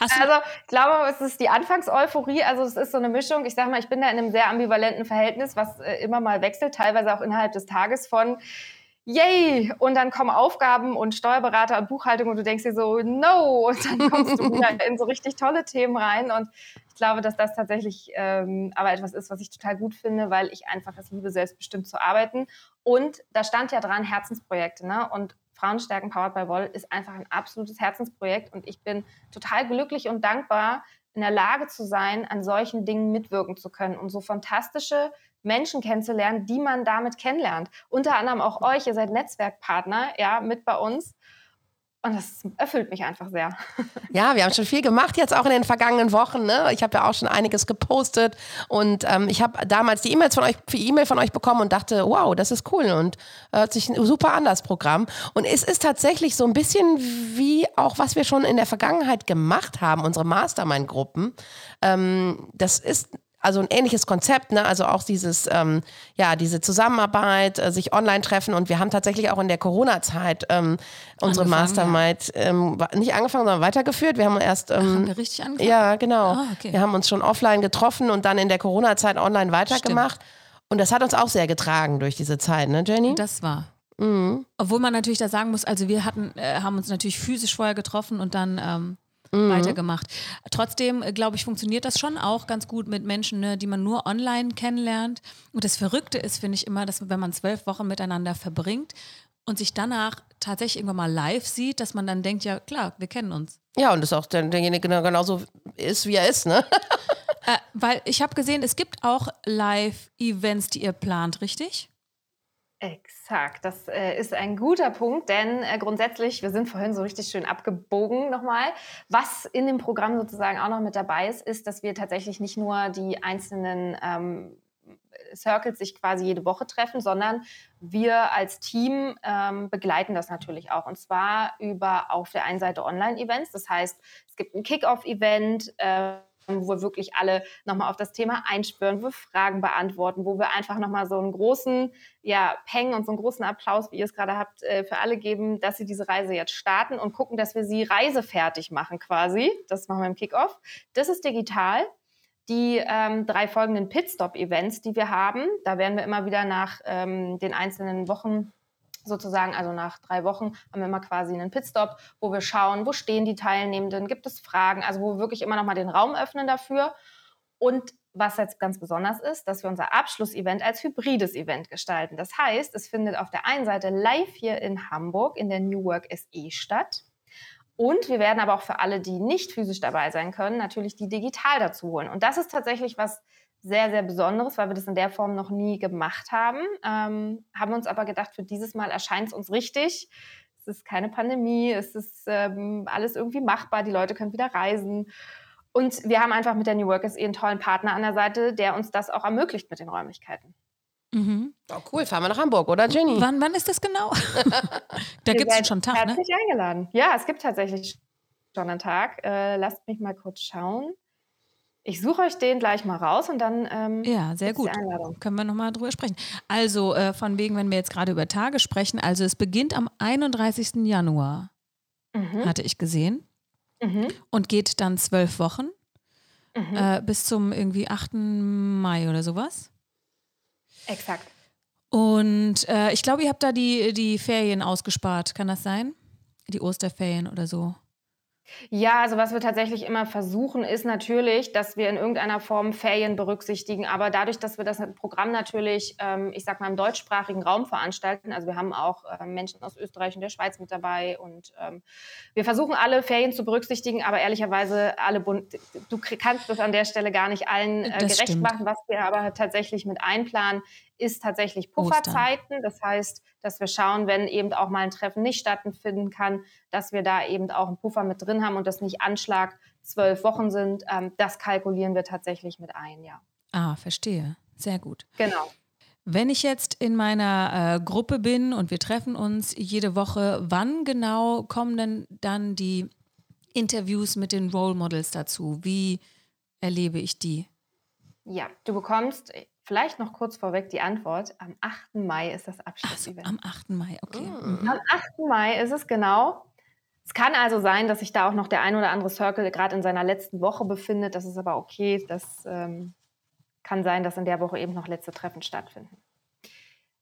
ich glaube, es ist die Anfangseuphorie. Also es ist so eine Mischung. Ich sage mal, ich bin da in einem sehr ambivalenten Verhältnis, was äh, immer mal wechselt, teilweise auch innerhalb des Tages von yay! Und dann kommen Aufgaben und Steuerberater und Buchhaltung und du denkst dir so, no! Und dann kommst du wieder in so richtig tolle Themen rein. Und ich glaube, dass das tatsächlich ähm, aber etwas ist, was ich total gut finde, weil ich einfach es liebe, selbstbestimmt zu arbeiten. Und da stand ja dran Herzensprojekte. Ne? Und Frauenstärken Powered by Woll ist einfach ein absolutes Herzensprojekt. Und ich bin total glücklich und dankbar, in der Lage zu sein, an solchen Dingen mitwirken zu können und so fantastische Menschen kennenzulernen, die man damit kennenlernt. Unter anderem auch euch, ihr seid Netzwerkpartner, ja, mit bei uns. Und das erfüllt mich einfach sehr. Ja, wir haben schon viel gemacht jetzt auch in den vergangenen Wochen. Ne? Ich habe ja auch schon einiges gepostet und ähm, ich habe damals die E-Mails von euch, für E-Mail von euch bekommen und dachte, wow, das ist cool und hört sich super an das Programm. Und es ist tatsächlich so ein bisschen wie auch was wir schon in der Vergangenheit gemacht haben, unsere Mastermind-Gruppen. Ähm, das ist also ein ähnliches Konzept, ne? also auch dieses, ähm, ja, diese Zusammenarbeit, äh, sich online treffen und wir haben tatsächlich auch in der Corona-Zeit ähm, unsere Mastermind ja. ähm, nicht angefangen, sondern weitergeführt. Wir haben erst, Ach, haben wir richtig angefangen? Ja, genau. Ah, okay. Wir haben uns schon offline getroffen und dann in der Corona-Zeit online weitergemacht Stimmt. und das hat uns auch sehr getragen durch diese Zeit, ne, Jenny? Das war. Mhm. Obwohl man natürlich da sagen muss, also wir hatten, äh, haben uns natürlich physisch vorher getroffen und dann ähm, mhm. weitergemacht. Trotzdem, äh, glaube ich, funktioniert das schon auch ganz gut mit Menschen, ne, die man nur online kennenlernt. Und das Verrückte ist, finde ich immer, dass wenn man zwölf Wochen miteinander verbringt und sich danach tatsächlich irgendwann mal live sieht, dass man dann denkt, ja klar, wir kennen uns. Ja, und das auch derjenige genau, genauso ist, wie er ist, ne? äh, weil ich habe gesehen, es gibt auch Live-Events, die ihr plant, richtig? Exakt, das äh, ist ein guter Punkt, denn äh, grundsätzlich, wir sind vorhin so richtig schön abgebogen nochmal. Was in dem Programm sozusagen auch noch mit dabei ist, ist, dass wir tatsächlich nicht nur die einzelnen ähm, Circles sich quasi jede Woche treffen, sondern wir als Team ähm, begleiten das natürlich auch. Und zwar über auf der einen Seite Online-Events. Das heißt, es gibt ein Kick-Off-Event. Äh, wo wir wirklich alle nochmal auf das Thema einspüren, wo wir Fragen beantworten, wo wir einfach nochmal so einen großen ja, Peng und so einen großen Applaus, wie ihr es gerade habt, äh, für alle geben, dass sie diese Reise jetzt starten und gucken, dass wir sie reisefertig machen quasi. Das machen wir im Kickoff. Das ist digital. Die ähm, drei folgenden Pitstop-Events, die wir haben, da werden wir immer wieder nach ähm, den einzelnen Wochen sozusagen, also nach drei Wochen haben wir immer quasi einen Pitstop, wo wir schauen, wo stehen die Teilnehmenden, gibt es Fragen, also wo wir wirklich immer noch mal den Raum öffnen dafür. Und was jetzt ganz besonders ist, dass wir unser Abschlussevent als hybrides Event gestalten. Das heißt, es findet auf der einen Seite live hier in Hamburg in der New Work SE statt. Und wir werden aber auch für alle, die nicht physisch dabei sein können, natürlich die digital dazu holen. Und das ist tatsächlich was sehr, sehr Besonderes, weil wir das in der Form noch nie gemacht haben. Ähm, haben uns aber gedacht, für dieses Mal erscheint es uns richtig. Es ist keine Pandemie, es ist ähm, alles irgendwie machbar, die Leute können wieder reisen. Und wir haben einfach mit der New Workers eh einen tollen Partner an der Seite, der uns das auch ermöglicht mit den Räumlichkeiten. Mhm. Oh, cool, fahren wir nach Hamburg, oder Jenny? Wann, wann ist das genau? da gibt es schon einen Tag, ne? herzlich ne? eingeladen. Ja, es gibt tatsächlich schon einen Tag. Äh, lasst mich mal kurz schauen. Ich suche euch den gleich mal raus und dann. Ähm, ja, sehr gut. Können wir nochmal drüber sprechen. Also, äh, von wegen, wenn wir jetzt gerade über Tage sprechen, also es beginnt am 31. Januar, mhm. hatte ich gesehen, mhm. und geht dann zwölf Wochen mhm. äh, bis zum irgendwie 8. Mai oder sowas. Exakt. Und äh, ich glaube, ihr habt da die, die Ferien ausgespart. Kann das sein? Die Osterferien oder so? Ja, also was wir tatsächlich immer versuchen, ist natürlich, dass wir in irgendeiner Form Ferien berücksichtigen. Aber dadurch, dass wir das Programm natürlich, ähm, ich sag mal, im deutschsprachigen Raum veranstalten, also wir haben auch äh, Menschen aus Österreich und der Schweiz mit dabei und ähm, wir versuchen alle Ferien zu berücksichtigen, aber ehrlicherweise alle Bund du kannst das an der Stelle gar nicht allen äh, gerecht stimmt. machen, was wir aber tatsächlich mit einplanen, ist tatsächlich Pufferzeiten. Ostern. Das heißt, dass wir schauen, wenn eben auch mal ein Treffen nicht stattfinden kann, dass wir da eben auch einen Puffer mit drin haben und das nicht Anschlag zwölf Wochen sind. Ähm, das kalkulieren wir tatsächlich mit ein, ja. Ah, verstehe. Sehr gut. Genau. Wenn ich jetzt in meiner äh, Gruppe bin und wir treffen uns jede Woche, wann genau kommen denn dann die Interviews mit den Role Models dazu? Wie erlebe ich die? Ja, du bekommst Vielleicht noch kurz vorweg die Antwort. Am 8. Mai ist das Abschlussevent. So, am 8. Mai, okay. Mhm. Am 8. Mai ist es genau. Es kann also sein, dass sich da auch noch der ein oder andere Circle gerade in seiner letzten Woche befindet. Das ist aber okay. Das ähm, kann sein, dass in der Woche eben noch letzte Treffen stattfinden.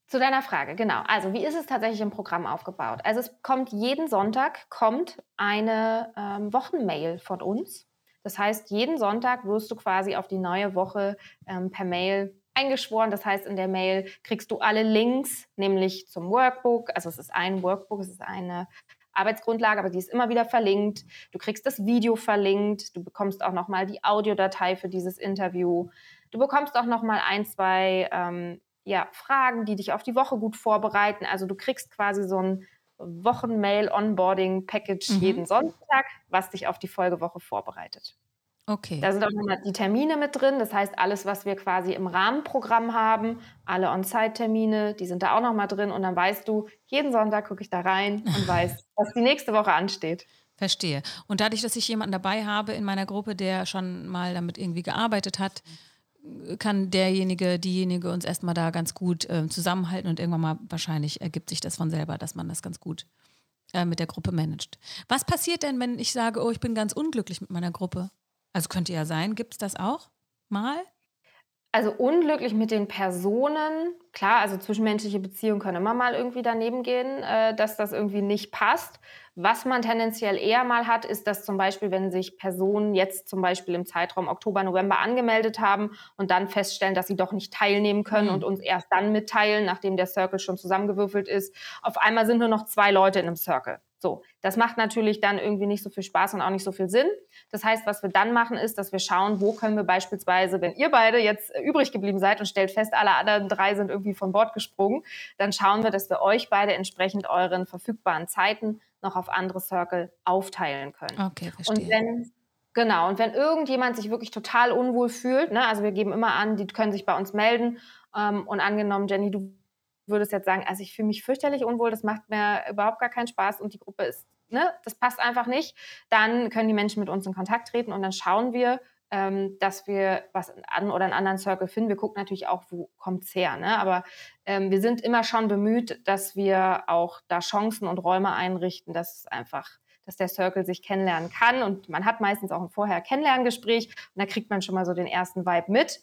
Zu deiner Frage, genau. Also wie ist es tatsächlich im Programm aufgebaut? Also es kommt jeden Sonntag kommt eine ähm, Wochenmail von uns. Das heißt, jeden Sonntag wirst du quasi auf die neue Woche ähm, per Mail eingeschworen. Das heißt, in der Mail kriegst du alle Links, nämlich zum Workbook. Also es ist ein Workbook, es ist eine Arbeitsgrundlage, aber die ist immer wieder verlinkt. Du kriegst das Video verlinkt. Du bekommst auch noch mal die Audiodatei für dieses Interview. Du bekommst auch noch mal ein, zwei ähm, ja, Fragen, die dich auf die Woche gut vorbereiten. Also du kriegst quasi so ein Wochenmail-Onboarding-Package mhm. jeden Sonntag, was dich auf die Folgewoche vorbereitet. Okay. Da sind auch nochmal die Termine mit drin. Das heißt, alles, was wir quasi im Rahmenprogramm haben, alle On-Site-Termine, die sind da auch nochmal drin. Und dann weißt du, jeden Sonntag gucke ich da rein und weiß, was die nächste Woche ansteht. Verstehe. Und dadurch, dass ich jemanden dabei habe in meiner Gruppe, der schon mal damit irgendwie gearbeitet hat, kann derjenige, diejenige uns erstmal da ganz gut äh, zusammenhalten und irgendwann mal wahrscheinlich ergibt sich das von selber, dass man das ganz gut äh, mit der Gruppe managt. Was passiert denn, wenn ich sage, oh, ich bin ganz unglücklich mit meiner Gruppe? Also könnte ja sein, gibt es das auch mal? Also unglücklich mit den Personen, klar, also zwischenmenschliche Beziehungen können immer mal irgendwie daneben gehen, äh, dass das irgendwie nicht passt. Was man tendenziell eher mal hat, ist, dass zum Beispiel, wenn sich Personen jetzt zum Beispiel im Zeitraum Oktober, November angemeldet haben und dann feststellen, dass sie doch nicht teilnehmen können mhm. und uns erst dann mitteilen, nachdem der Circle schon zusammengewürfelt ist, auf einmal sind nur noch zwei Leute in einem Circle. So, das macht natürlich dann irgendwie nicht so viel Spaß und auch nicht so viel Sinn. Das heißt, was wir dann machen, ist, dass wir schauen, wo können wir beispielsweise, wenn ihr beide jetzt übrig geblieben seid und stellt fest, alle anderen drei sind irgendwie von Bord gesprungen, dann schauen wir, dass wir euch beide entsprechend euren verfügbaren Zeiten noch auf andere Circle aufteilen können. Okay, verstehe. Und wenn Genau, und wenn irgendjemand sich wirklich total unwohl fühlt, ne, also wir geben immer an, die können sich bei uns melden ähm, und angenommen, Jenny, du würdest jetzt sagen, also ich fühle mich fürchterlich unwohl, das macht mir überhaupt gar keinen Spaß und die Gruppe ist, ne, das passt einfach nicht, dann können die Menschen mit uns in Kontakt treten und dann schauen wir, ähm, dass wir was an oder einen anderen Circle finden. Wir gucken natürlich auch, wo kommt es her. Ne? Aber ähm, wir sind immer schon bemüht, dass wir auch da Chancen und Räume einrichten, dass einfach dass der Circle sich kennenlernen kann. Und man hat meistens auch ein Vorher-Kennenlerngespräch und da kriegt man schon mal so den ersten Vibe mit.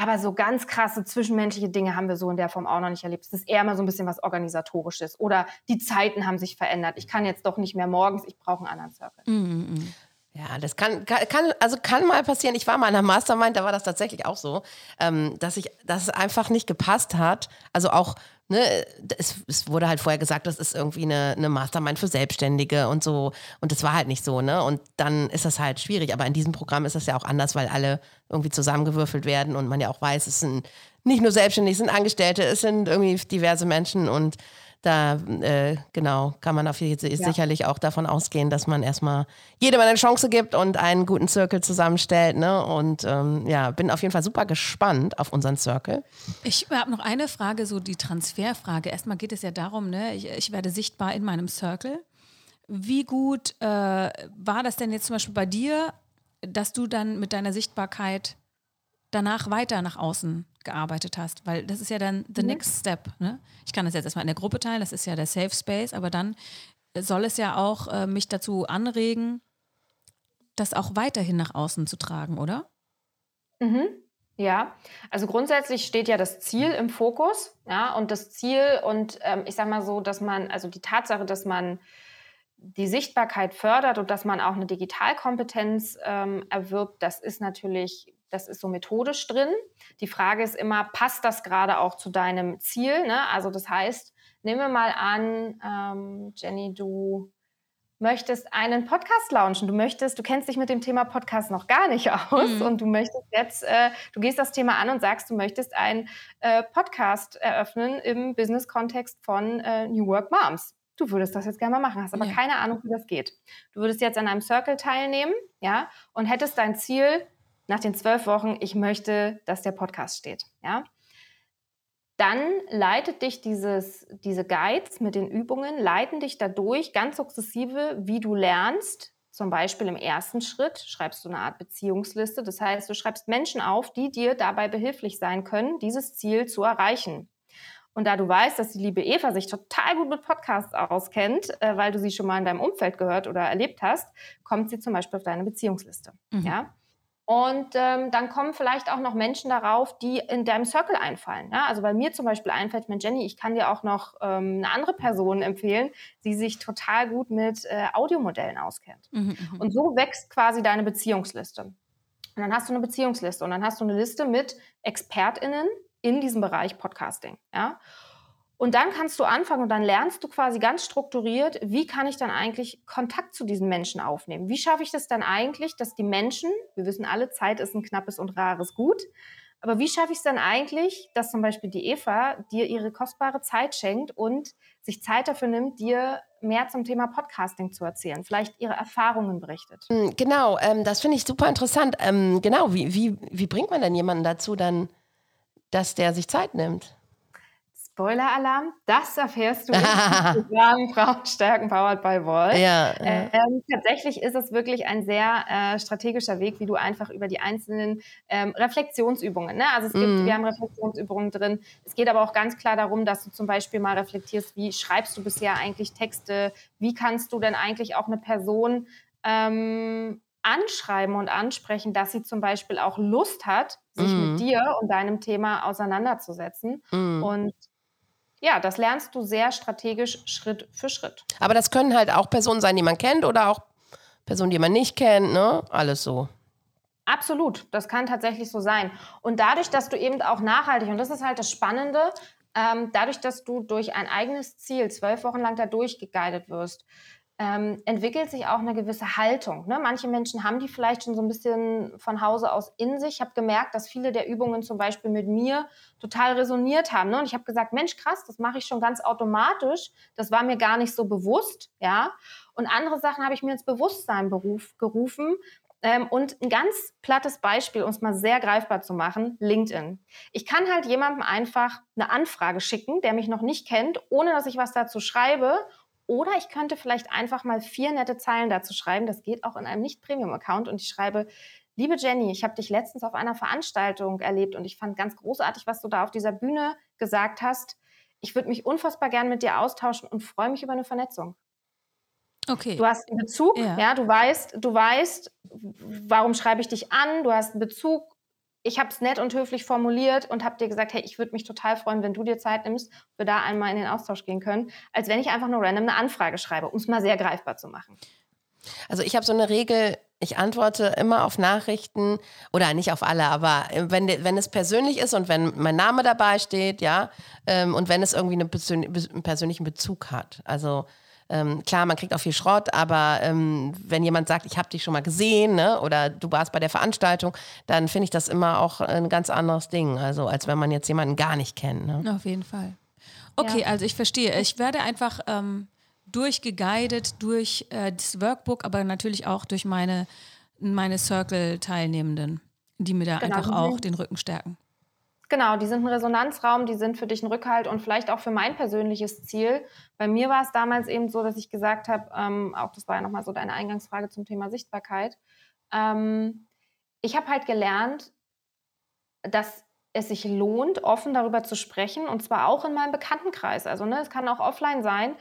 Aber so ganz krasse zwischenmenschliche Dinge haben wir so in der Form auch noch nicht erlebt. Es ist eher mal so ein bisschen was Organisatorisches. Oder die Zeiten haben sich verändert. Ich kann jetzt doch nicht mehr morgens, ich brauche einen anderen Circle. Mm -mm. Ja, das kann, kann, also kann mal passieren. Ich war mal in einer Mastermind, da war das tatsächlich auch so, ähm, dass ich, dass es einfach nicht gepasst hat. Also auch ne, es, es, wurde halt vorher gesagt, das ist irgendwie eine, eine Mastermind für Selbstständige und so. Und das war halt nicht so, ne? Und dann ist das halt schwierig. Aber in diesem Programm ist das ja auch anders, weil alle irgendwie zusammengewürfelt werden und man ja auch weiß, es sind nicht nur Selbstständige, es sind Angestellte, es sind irgendwie diverse Menschen und da äh, genau kann man auf jeden Fall ja. sicherlich auch davon ausgehen, dass man erstmal jedem eine Chance gibt und einen guten Circle zusammenstellt. Ne? Und ähm, ja, bin auf jeden Fall super gespannt auf unseren Circle. Ich habe noch eine Frage, so die Transferfrage. Erstmal geht es ja darum, ne, ich, ich werde sichtbar in meinem Circle. Wie gut äh, war das denn jetzt zum Beispiel bei dir dass du dann mit deiner Sichtbarkeit danach weiter nach außen gearbeitet hast, weil das ist ja dann the mhm. next step. Ne? Ich kann das jetzt erstmal in der Gruppe teilen, das ist ja der Safe Space, aber dann soll es ja auch äh, mich dazu anregen, das auch weiterhin nach außen zu tragen, oder? Mhm. Ja, also grundsätzlich steht ja das Ziel im Fokus, ja, und das Ziel und ähm, ich sage mal so, dass man, also die Tatsache, dass man die Sichtbarkeit fördert und dass man auch eine Digitalkompetenz ähm, erwirbt, das ist natürlich, das ist so methodisch drin. Die Frage ist immer, passt das gerade auch zu deinem Ziel? Ne? Also das heißt, nehmen wir mal an, ähm, Jenny, du möchtest einen Podcast launchen, du möchtest, du kennst dich mit dem Thema Podcast noch gar nicht aus mhm. und du möchtest jetzt, äh, du gehst das Thema an und sagst, du möchtest einen äh, Podcast eröffnen im Business-Kontext von äh, New Work Moms. Du würdest das jetzt gerne mal machen, hast aber ja. keine Ahnung, wie das geht. Du würdest jetzt an einem Circle teilnehmen, ja, und hättest dein Ziel nach den zwölf Wochen, ich möchte, dass der Podcast steht, ja dann leitet dich dieses, diese Guides mit den Übungen, leiten dich dadurch ganz sukzessive, wie du lernst. Zum Beispiel im ersten Schritt schreibst du eine Art Beziehungsliste. Das heißt, du schreibst Menschen auf, die dir dabei behilflich sein können, dieses Ziel zu erreichen. Und da du weißt, dass die liebe Eva sich total gut mit Podcasts auskennt, äh, weil du sie schon mal in deinem Umfeld gehört oder erlebt hast, kommt sie zum Beispiel auf deine Beziehungsliste. Mhm. Ja? Und ähm, dann kommen vielleicht auch noch Menschen darauf, die in deinem Circle einfallen. Ja? Also bei mir zum Beispiel einfällt mir Jenny, ich kann dir auch noch ähm, eine andere Person empfehlen, die sich total gut mit äh, Audiomodellen auskennt. Mhm, mhm, und so wächst quasi deine Beziehungsliste. Und dann hast du eine Beziehungsliste und dann hast du eine Liste mit ExpertInnen in diesem Bereich Podcasting. Ja? Und dann kannst du anfangen und dann lernst du quasi ganz strukturiert, wie kann ich dann eigentlich Kontakt zu diesen Menschen aufnehmen? Wie schaffe ich das dann eigentlich, dass die Menschen, wir wissen alle, Zeit ist ein knappes und rares Gut, aber wie schaffe ich es dann eigentlich, dass zum Beispiel die Eva dir ihre kostbare Zeit schenkt und sich Zeit dafür nimmt, dir mehr zum Thema Podcasting zu erzählen, vielleicht ihre Erfahrungen berichtet? Hm, genau, ähm, das finde ich super interessant. Ähm, genau, wie, wie, wie bringt man denn jemanden dazu, dann, dass der sich Zeit nimmt? Spoiler-Alarm, das erfährst du im Programm Frauenstärken Powered by Wall. Ja, ähm, tatsächlich ist es wirklich ein sehr äh, strategischer Weg, wie du einfach über die einzelnen ähm, Reflexionsübungen, ne? also es gibt, mm. wir haben Reflexionsübungen drin. Es geht aber auch ganz klar darum, dass du zum Beispiel mal reflektierst, wie schreibst du bisher eigentlich Texte, wie kannst du denn eigentlich auch eine Person ähm, anschreiben und ansprechen, dass sie zum Beispiel auch Lust hat, sich mm. mit dir und deinem Thema auseinanderzusetzen. Mm. Und ja, das lernst du sehr strategisch Schritt für Schritt. Aber das können halt auch Personen sein, die man kennt oder auch Personen, die man nicht kennt, ne? Alles so. Absolut, das kann tatsächlich so sein. Und dadurch, dass du eben auch nachhaltig, und das ist halt das Spannende, ähm, dadurch, dass du durch ein eigenes Ziel zwölf Wochen lang da durchgeguidet wirst, ähm, entwickelt sich auch eine gewisse Haltung. Ne? Manche Menschen haben die vielleicht schon so ein bisschen von Hause aus in sich. Ich habe gemerkt, dass viele der Übungen zum Beispiel mit mir total resoniert haben. Ne? Und ich habe gesagt, Mensch, krass, das mache ich schon ganz automatisch. Das war mir gar nicht so bewusst. ja. Und andere Sachen habe ich mir ins Bewusstsein beruf, gerufen. Ähm, und ein ganz plattes Beispiel, um es mal sehr greifbar zu machen, LinkedIn. Ich kann halt jemandem einfach eine Anfrage schicken, der mich noch nicht kennt, ohne dass ich was dazu schreibe oder ich könnte vielleicht einfach mal vier nette Zeilen dazu schreiben. Das geht auch in einem Nicht-Premium-Account. Und ich schreibe, liebe Jenny, ich habe dich letztens auf einer Veranstaltung erlebt und ich fand ganz großartig, was du da auf dieser Bühne gesagt hast. Ich würde mich unfassbar gern mit dir austauschen und freue mich über eine Vernetzung. Okay. Du hast einen Bezug, ja. ja, du weißt, du weißt, warum schreibe ich dich an, du hast einen Bezug ich habe es nett und höflich formuliert und habe dir gesagt, hey, ich würde mich total freuen, wenn du dir Zeit nimmst, wir da einmal in den Austausch gehen können, als wenn ich einfach nur random eine Anfrage schreibe, um es mal sehr greifbar zu machen. Also ich habe so eine Regel, ich antworte immer auf Nachrichten oder nicht auf alle, aber wenn, wenn es persönlich ist und wenn mein Name dabei steht, ja, ähm, und wenn es irgendwie einen persönlichen Bezug hat. Also ähm, klar, man kriegt auch viel Schrott, aber ähm, wenn jemand sagt, ich habe dich schon mal gesehen ne, oder du warst bei der Veranstaltung, dann finde ich das immer auch ein ganz anderes Ding, also als wenn man jetzt jemanden gar nicht kennt. Ne? Auf jeden Fall. Okay, ja. also ich verstehe. Ich werde einfach ähm, durchgeguidet durch äh, das Workbook, aber natürlich auch durch meine, meine Circle-Teilnehmenden, die mir da genau. einfach auch den Rücken stärken. Genau, die sind ein Resonanzraum, die sind für dich ein Rückhalt und vielleicht auch für mein persönliches Ziel. Bei mir war es damals eben so, dass ich gesagt habe, ähm, auch das war ja nochmal so deine Eingangsfrage zum Thema Sichtbarkeit, Ähm, ich habe halt gelernt, dass es sich lohnt, offen darüber zu sprechen und zwar auch in meinem Bekanntenkreis. Also ne, es kann auch offline sein,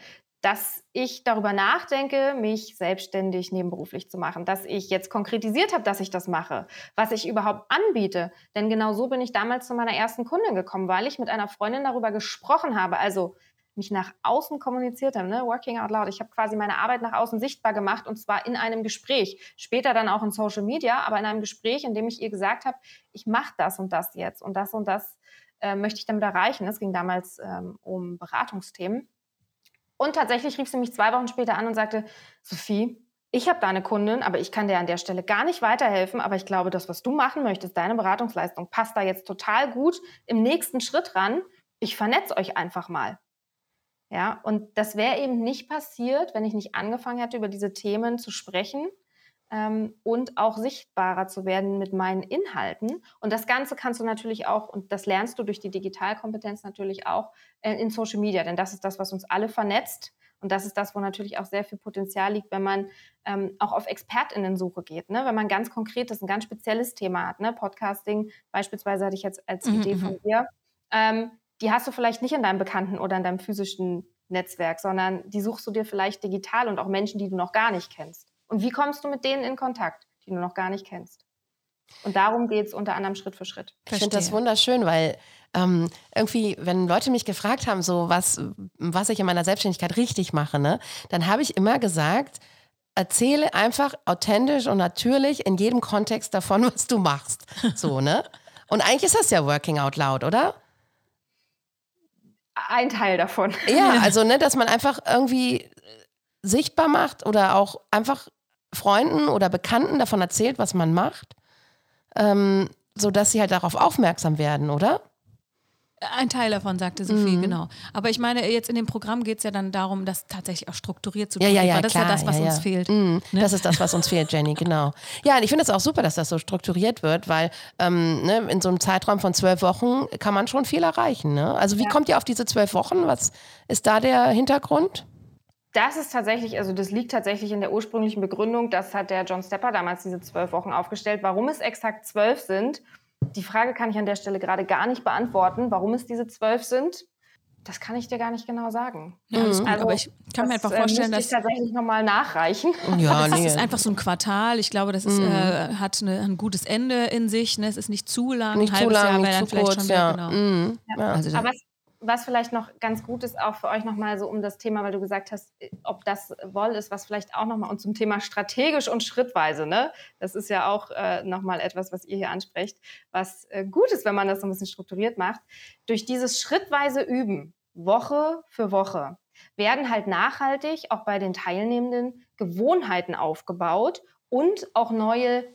dass ich darüber nachdenke, mich selbstständig nebenberuflich zu machen, dass ich jetzt konkretisiert habe, dass ich das mache, was ich überhaupt anbiete. Denn genau so bin ich damals zu meiner ersten Kundin gekommen, weil ich mit einer Freundin darüber gesprochen habe. Also mich nach außen kommuniziert habe, ne? Working out loud. Ich habe quasi meine Arbeit nach außen sichtbar gemacht und zwar in einem Gespräch. Später dann auch in Social Media, aber in einem Gespräch, in dem ich ihr gesagt habe, ich mache das und das jetzt und das und das äh, möchte ich damit erreichen. Es ging damals ähm, um Beratungsthemen. Und tatsächlich rief sie mich zwei Wochen später an und sagte, Sophie, ich habe da eine Kundin, aber ich kann dir an der Stelle gar nicht weiterhelfen. Aber ich glaube, das, was du machen möchtest, deine Beratungsleistung, passt da jetzt total gut im nächsten Schritt ran. Ich vernetze euch einfach mal. Ja, und das wäre eben nicht passiert, wenn ich nicht angefangen hätte, über diese Themen zu sprechen ähm, und auch sichtbarer zu werden mit meinen Inhalten. Und das Ganze kannst du natürlich auch, und das lernst du durch die Digitalkompetenz natürlich auch äh, in Social Media, denn das ist das, was uns alle vernetzt. Und das ist das, wo natürlich auch sehr viel Potenzial liegt, wenn man ähm, auch auf ExpertInnen-Suche geht. Ne? Wenn man ganz konkretes, ein ganz spezielles Thema hat. Ne? Podcasting beispielsweise hatte ich jetzt als mhm, Idee von mhm. dir. Ähm, die hast du vielleicht nicht in deinem Bekannten- oder in deinem physischen Netzwerk, sondern die suchst du dir vielleicht digital und auch Menschen, die du noch gar nicht kennst. Und wie kommst du mit denen in Kontakt, die du noch gar nicht kennst? Und darum geht es unter anderem Schritt für Schritt. Ich finde das wunderschön, weil ähm, irgendwie, wenn Leute mich gefragt haben, so was, was ich in meiner Selbstständigkeit richtig mache, ne, dann habe ich immer gesagt, erzähle einfach authentisch und natürlich in jedem Kontext davon, was du machst. So, ne? Und eigentlich ist das ja Working Out Loud, oder? ein Teil davon. Ja, also ne, dass man einfach irgendwie sichtbar macht oder auch einfach Freunden oder Bekannten davon erzählt, was man macht, ähm, sodass sie halt darauf aufmerksam werden, oder? Ein Teil davon, sagte Sophie, mhm. genau. Aber ich meine, jetzt in dem Programm geht es ja dann darum, das tatsächlich auch strukturiert zu tun. Ja, ja, ja, das klar, ist ja das, was ja, uns fehlt. Mhm. Ne? Das ist das, was uns fehlt, Jenny, genau. Ja, und ich finde es auch super, dass das so strukturiert wird, weil ähm, ne, in so einem Zeitraum von zwölf Wochen kann man schon viel erreichen. Ne? Also wie ja. kommt ihr auf diese zwölf Wochen? Was ist da der Hintergrund? Das ist tatsächlich, also das liegt tatsächlich in der ursprünglichen Begründung. Das hat der John Stepper damals diese zwölf Wochen aufgestellt. Warum es exakt zwölf sind, die Frage kann ich an der Stelle gerade gar nicht beantworten, warum es diese zwölf sind. Das kann ich dir gar nicht genau sagen. Ja, also, aber ich kann das, mir einfach äh, vorstellen, dass ich tatsächlich nochmal nachreichen. Ja, das nee. ist einfach so ein Quartal. Ich glaube, das ist, mhm. äh, hat eine, ein gutes Ende in sich. Ne? Es ist nicht zu lang, nicht ein halbes zu lang, Jahr nicht zu kurz, ja. Genau. Mhm. ja. Also, aber es was vielleicht noch ganz gut ist, auch für euch nochmal so um das Thema, weil du gesagt hast, ob das Woll ist, was vielleicht auch nochmal und zum Thema strategisch und schrittweise, ne? Das ist ja auch äh, nochmal etwas, was ihr hier ansprecht, was äh, gut ist, wenn man das so ein bisschen strukturiert macht. Durch dieses schrittweise Üben, Woche für Woche, werden halt nachhaltig auch bei den Teilnehmenden Gewohnheiten aufgebaut und auch neue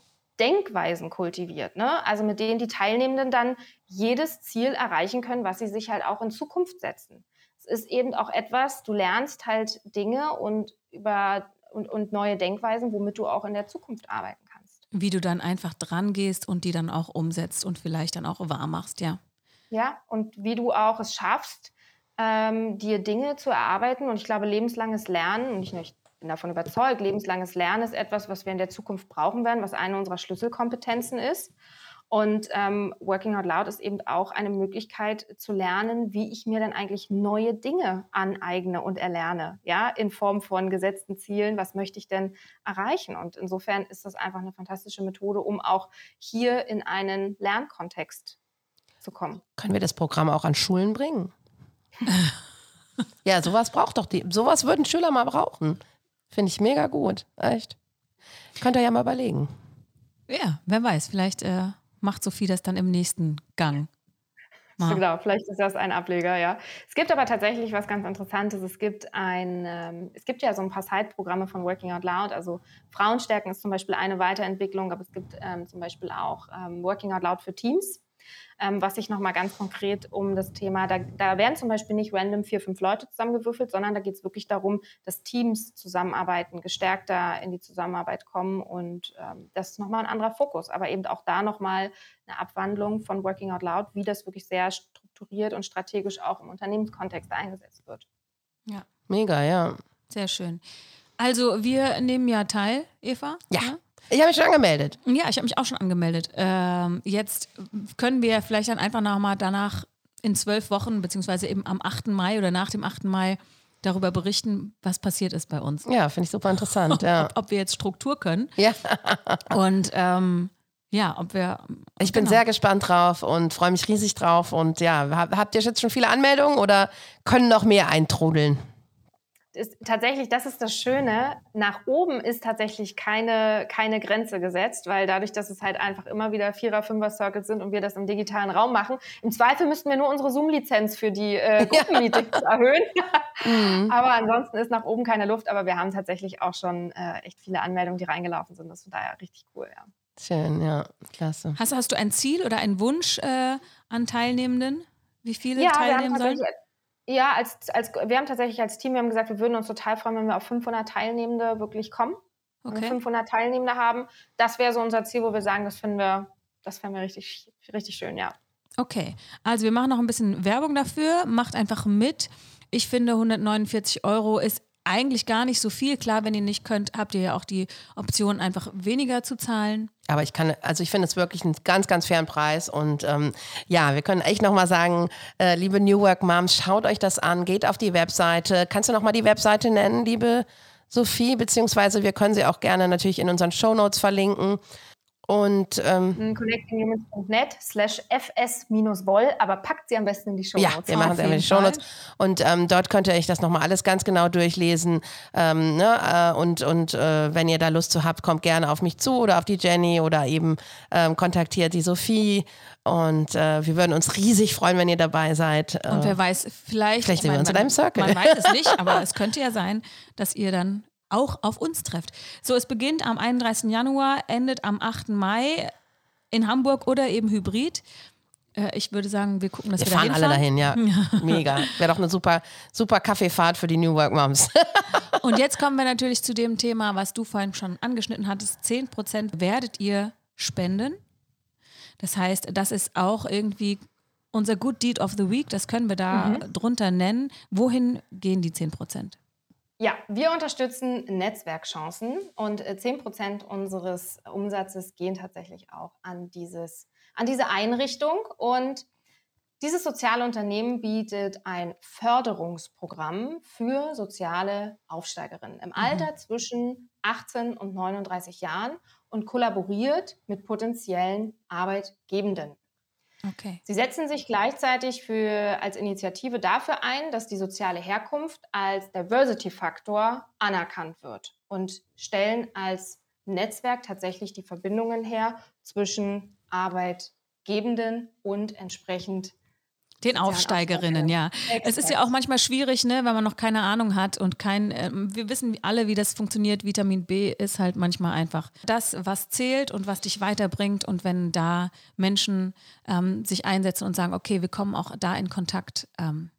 Denkweisen kultiviert, ne? also mit denen die Teilnehmenden dann jedes Ziel erreichen können, was sie sich halt auch in Zukunft setzen. Es ist eben auch etwas, du lernst halt Dinge und über und, und neue Denkweisen, womit du auch in der Zukunft arbeiten kannst. Wie du dann einfach dran gehst und die dann auch umsetzt und vielleicht dann auch wahr machst, ja. Ja, und wie du auch es schaffst, ähm, dir Dinge zu erarbeiten. Und ich glaube, lebenslanges Lernen, und ich, ich bin davon überzeugt, lebenslanges Lernen ist etwas, was wir in der Zukunft brauchen werden, was eine unserer Schlüsselkompetenzen ist. Und ähm, Working Out Loud ist eben auch eine Möglichkeit zu lernen, wie ich mir dann eigentlich neue Dinge aneigne und erlerne, ja, in Form von gesetzten Zielen. Was möchte ich denn erreichen? Und insofern ist das einfach eine fantastische Methode, um auch hier in einen Lernkontext zu kommen. Können wir das Programm auch an Schulen bringen? ja, sowas braucht doch die, sowas würden Schüler mal brauchen. Finde ich mega gut. Echt. Könnt ihr ja mal überlegen. Ja, wer weiß, vielleicht äh, macht Sophie das dann im nächsten Gang. Mal. Genau, vielleicht ist das ein Ableger, ja. Es gibt aber tatsächlich was ganz Interessantes. Es gibt ein, ähm, es gibt ja so ein paar Side-Programme von Working Out Loud. Also Frauenstärken ist zum Beispiel eine Weiterentwicklung, aber es gibt ähm, zum Beispiel auch ähm, Working Out Loud für Teams ähm, was sich nochmal ganz konkret um das Thema, da, da werden zum Beispiel nicht random vier, fünf Leute zusammengewürfelt, sondern da geht es wirklich darum, dass Teams zusammenarbeiten, gestärkter in die Zusammenarbeit kommen und ähm, das ist nochmal ein anderer Fokus, aber eben auch da nochmal eine Abwandlung von Working Out Loud, wie das wirklich sehr strukturiert und strategisch auch im Unternehmenskontext eingesetzt wird. Ja. Mega, ja. Sehr schön. Also wir nehmen ja teil, Eva. Ja. ja? Ich habe mich schon angemeldet. Ja, ich habe mich auch schon angemeldet. Ähm, jetzt können wir vielleicht dann einfach nochmal danach in zwölf Wochen, beziehungsweise eben am 8. Mai oder nach dem 8. Mai darüber berichten, was passiert ist bei uns. Ja, finde ich super interessant. Ja. ob, ob wir jetzt Struktur können. ja. Und ähm, ja, ob wir. Ich bin genau. sehr gespannt drauf und freue mich riesig drauf. Und ja, hab, habt ihr jetzt schon viele Anmeldungen oder können noch mehr eintrudeln? Ist tatsächlich, das ist das Schöne, nach oben ist tatsächlich keine, keine Grenze gesetzt, weil dadurch, dass es halt einfach immer wieder Vierer-, Fünfer-Circles sind und wir das im digitalen Raum machen, im Zweifel müssten wir nur unsere Zoom-Lizenz für die äh, Gruppenmeetings ja. erhöhen. mhm. Aber ansonsten ist nach oben keine Luft, aber wir haben tatsächlich auch schon äh, echt viele Anmeldungen, die reingelaufen sind. Das ist daher richtig cool, ja. Schön, ja, klasse. Hast, hast du ein Ziel oder einen Wunsch äh, an Teilnehmenden? Wie viele ja, teilnehmen sollen? Ja, als, als, wir haben tatsächlich als Team, wir haben gesagt, wir würden uns total freuen, wenn wir auf 500 Teilnehmende wirklich kommen. Okay. Wir 500 Teilnehmende haben. Das wäre so unser Ziel, wo wir sagen, das finden wir, das fänden wir richtig, richtig schön, ja. Okay, also wir machen noch ein bisschen Werbung dafür. Macht einfach mit. Ich finde, 149 Euro ist eigentlich gar nicht so viel. Klar, wenn ihr nicht könnt, habt ihr ja auch die Option, einfach weniger zu zahlen. Aber ich kann, also ich finde es wirklich einen ganz, ganz fairen Preis. Und ähm, ja, wir können echt nochmal sagen, äh, liebe New Work Moms, schaut euch das an, geht auf die Webseite. Kannst du nochmal die Webseite nennen, liebe Sophie? Beziehungsweise wir können sie auch gerne natürlich in unseren Show Notes verlinken. Und ähm, connectinghumans.net slash fs-woll, aber packt sie am besten in die Show Notes. Ja, wir machen sie in die Show Notes. Und ähm, dort könnt ihr euch das nochmal alles ganz genau durchlesen. Ähm, ne? Äh, und und äh, wenn ihr da Lust zu habt, kommt gerne auf mich zu oder auf die Jenny oder eben ähm, kontaktiert die Sophie. Und äh, wir würden uns riesig freuen, wenn ihr dabei seid. Und wer weiß, vielleicht. Vielleicht sehen wir uns in einem Circle. Man weiß es nicht, aber es könnte ja sein, dass ihr dann auch auf uns trefft. So, es beginnt am 31. Januar, endet am 8. Mai in Hamburg oder eben Hybrid. Äh, ich würde sagen, wir gucken, dass wir, wir fahren alle dahin, ja. Mega. Wäre doch eine super, super Kaffeefahrt für die New Work Moms. Und jetzt kommen wir natürlich zu dem Thema, was du vorhin schon angeschnitten hattest. 10% werdet ihr spenden. Das heißt, das ist auch irgendwie unser Good Deed of the Week. Das können wir da mhm. drunter nennen. Wohin gehen die 10%? Ja, wir unterstützen Netzwerkchancen und 10 äh, Prozent unseres Umsatzes gehen tatsächlich auch an, dieses, an diese Einrichtung. Und dieses soziale Unternehmen bietet ein Förderungsprogramm für soziale Aufsteigerinnen im mhm. Alter zwischen 18 und 39 Jahren und kollaboriert mit potenziellen Arbeitgebenden. Okay. Sie setzen sich gleichzeitig für, als Initiative dafür ein, dass die soziale Herkunft als Diversity-Faktor anerkannt wird und stellen als Netzwerk tatsächlich die Verbindungen her zwischen Arbeitgebenden und entsprechend den Aufsteigerinnen, ja. Exakt. Es ist ja auch manchmal schwierig, ne, wenn man noch keine Ahnung hat und kein, äh, wir wissen alle, wie das funktioniert. Vitamin B ist halt manchmal einfach das, was zählt und was dich weiterbringt. Und wenn da Menschen ähm, sich einsetzen und sagen, okay, wir kommen auch da in Kontakt, ähm,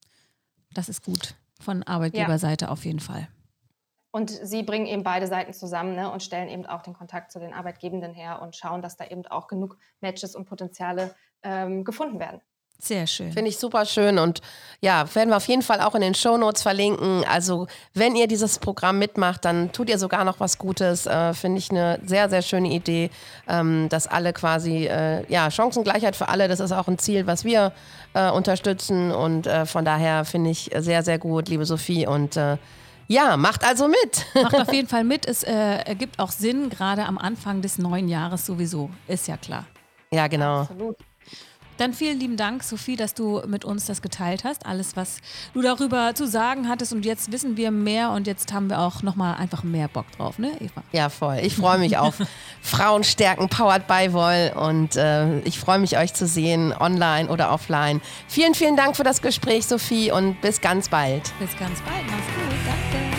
das ist gut. Von Arbeitgeberseite ja. auf jeden Fall. Und sie bringen eben beide Seiten zusammen ne, und stellen eben auch den Kontakt zu den Arbeitgebenden her und schauen, dass da eben auch genug Matches und Potenziale ähm, gefunden werden. Sehr schön. Finde ich super schön und ja, werden wir auf jeden Fall auch in den Show Notes verlinken. Also, wenn ihr dieses Programm mitmacht, dann tut ihr sogar noch was Gutes. Äh, Finde ich eine sehr, sehr schöne Idee, ähm, dass alle quasi, äh, ja, Chancengleichheit für alle, das ist auch ein Ziel, was wir äh, unterstützen und äh, von daher finde ich sehr, sehr gut, liebe Sophie und äh, ja, macht also mit. Macht auf jeden Fall mit. Es äh, ergibt auch Sinn, gerade am Anfang des neuen Jahres sowieso. Ist ja klar. Ja, genau. Absolut. Dann vielen lieben Dank, Sophie, dass du mit uns das geteilt hast. Alles, was du darüber zu sagen hattest. Und jetzt wissen wir mehr und jetzt haben wir auch nochmal einfach mehr Bock drauf, ne, Eva? Ja, voll. Ich freue mich auf Frauenstärken powered by Woll und äh, ich freue mich, euch zu sehen, online oder offline. Vielen, vielen Dank für das Gespräch, Sophie, und bis ganz bald. Bis ganz bald.